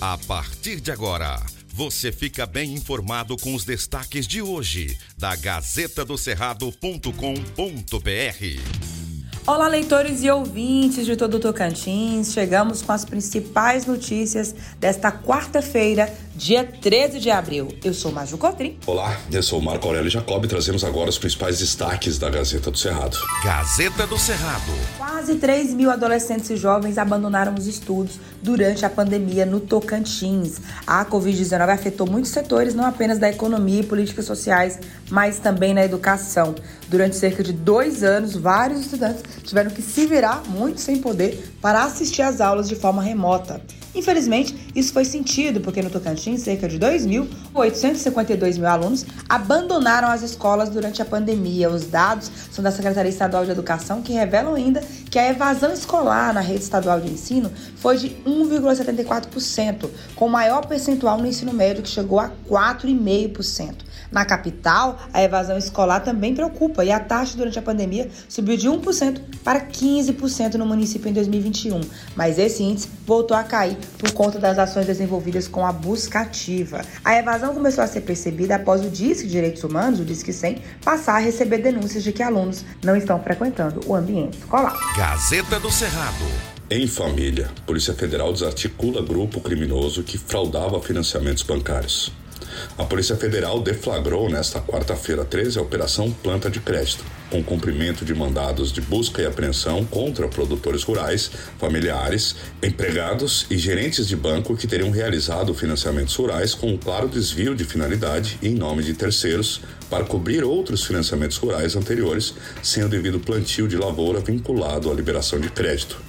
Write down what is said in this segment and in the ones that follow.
A partir de agora, você fica bem informado com os destaques de hoje da Gazeta do Cerrado.com.br. Olá, leitores e ouvintes de todo o Tocantins. Chegamos com as principais notícias desta quarta-feira, dia 13 de abril. Eu sou Maju Cotrim. Olá, eu sou Marco Aurélio Jacob e trazemos agora os principais destaques da Gazeta do Cerrado. Gazeta do Cerrado. Quase 3 mil adolescentes e jovens abandonaram os estudos durante a pandemia no Tocantins. A Covid-19 afetou muitos setores, não apenas da economia e políticas sociais, mas também na educação. Durante cerca de dois anos, vários estudantes tiveram que se virar, muito sem poder, para assistir às aulas de forma remota. Infelizmente, isso foi sentido porque no Tocantins, cerca de 2.852 mil alunos abandonaram as escolas durante a pandemia. Os dados são da Secretaria Estadual de Educação que revelam ainda que a evasão escolar na rede estadual de ensino foi de 1,74%, com o maior percentual no ensino médio que chegou a 4,5%. Na capital, a evasão escolar também preocupa e a taxa durante a pandemia subiu de 1% para 15% no município em 2021, mas esse índice voltou a cair por conta das ações desenvolvidas com a busca ativa. A evasão começou a ser percebida após o Disque de Direitos Humanos, o Disque 100, passar a receber denúncias de que alunos não estão frequentando o ambiente escolar. Gazeta do Cerrado. Em família, Polícia Federal desarticula grupo criminoso que fraudava financiamentos bancários. A Polícia Federal deflagrou nesta quarta-feira 13 a Operação Planta de Crédito, com cumprimento de mandados de busca e apreensão contra produtores rurais, familiares, empregados e gerentes de banco que teriam realizado financiamentos rurais com um claro desvio de finalidade em nome de terceiros para cobrir outros financiamentos rurais anteriores sem o devido plantio de lavoura vinculado à liberação de crédito.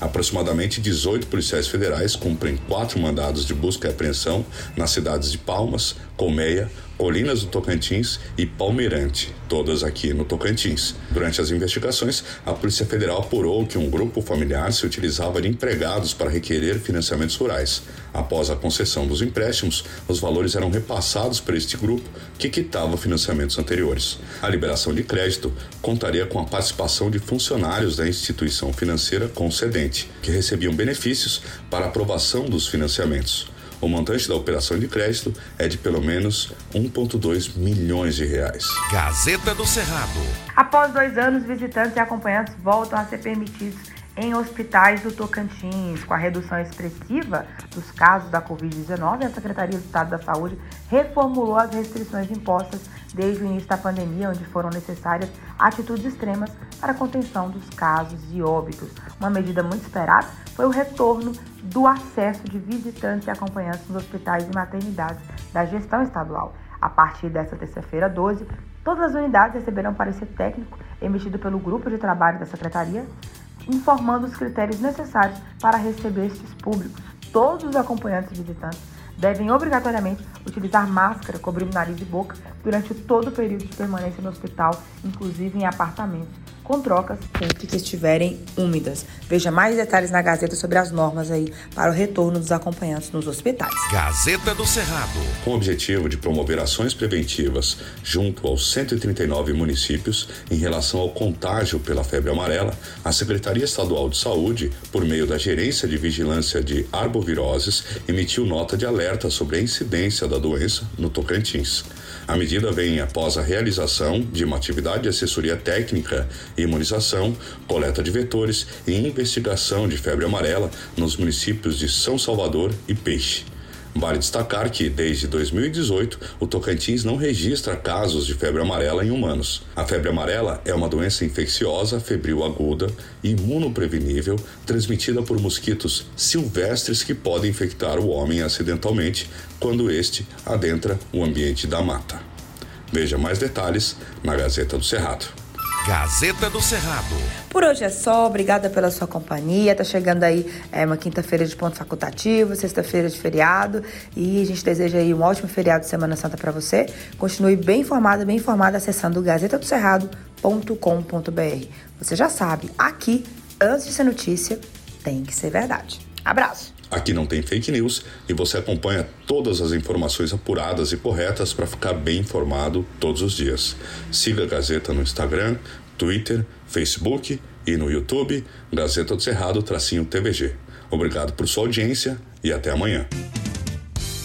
Aproximadamente 18 policiais federais cumprem quatro mandados de busca e apreensão nas cidades de Palmas, Colmeia, Colinas do Tocantins e Palmeirante, todas aqui no Tocantins. Durante as investigações, a Polícia Federal apurou que um grupo familiar se utilizava de empregados para requerer financiamentos rurais. Após a concessão dos empréstimos, os valores eram repassados para este grupo, que quitava financiamentos anteriores. A liberação de crédito contaria com a participação de funcionários da instituição financeira concedente, que recebiam benefícios para aprovação dos financiamentos. O montante da operação de crédito é de pelo menos 1,2 milhões de reais. Gazeta do Cerrado. Após dois anos, visitantes e acompanhantes voltam a ser permitidos em hospitais do Tocantins. Com a redução expressiva dos casos da Covid-19, a Secretaria de Estado da Saúde reformulou as restrições impostas desde o início da pandemia, onde foram necessárias atitudes extremas para a contenção dos casos e óbitos. Uma medida muito esperada foi o retorno do acesso de visitantes e acompanhantes nos hospitais e maternidades da gestão estadual. A partir desta terça-feira, 12, todas as unidades receberão parecer técnico emitido pelo grupo de trabalho da Secretaria informando os critérios necessários para receber estes públicos. Todos os acompanhantes e visitantes devem obrigatoriamente utilizar máscara cobrindo nariz e boca durante todo o período de permanência no hospital, inclusive em apartamentos com trocas sempre que estiverem úmidas. Veja mais detalhes na Gazeta sobre as normas aí para o retorno dos acompanhantes nos hospitais. Gazeta do Cerrado. Com o objetivo de promover ações preventivas junto aos 139 municípios em relação ao contágio pela febre amarela, a Secretaria Estadual de Saúde, por meio da Gerência de Vigilância de Arboviroses, emitiu nota de alerta sobre a incidência da doença no Tocantins. A medida vem após a realização de uma atividade de assessoria técnica, imunização, coleta de vetores e investigação de febre amarela nos municípios de São Salvador e Peixe. Vale destacar que, desde 2018, o Tocantins não registra casos de febre amarela em humanos. A febre amarela é uma doença infecciosa, febril aguda, imunoprevenível, transmitida por mosquitos silvestres que podem infectar o homem acidentalmente quando este adentra o ambiente da mata. Veja mais detalhes na Gazeta do Cerrado. Gazeta do Cerrado. Por hoje é só, obrigada pela sua companhia. Tá chegando aí é, uma quinta-feira de ponto facultativo, sexta-feira de feriado e a gente deseja aí um ótimo feriado de Semana Santa para você. Continue bem informada, bem informada acessando gazetadocerrado.com.br. Você já sabe, aqui, antes de ser notícia, tem que ser verdade. Abraço. Aqui não tem fake news e você acompanha todas as informações apuradas e corretas para ficar bem informado todos os dias. Siga a Gazeta no Instagram, Twitter, Facebook e no YouTube, Gazeta do Cerrado, tracinho TVG. Obrigado por sua audiência e até amanhã.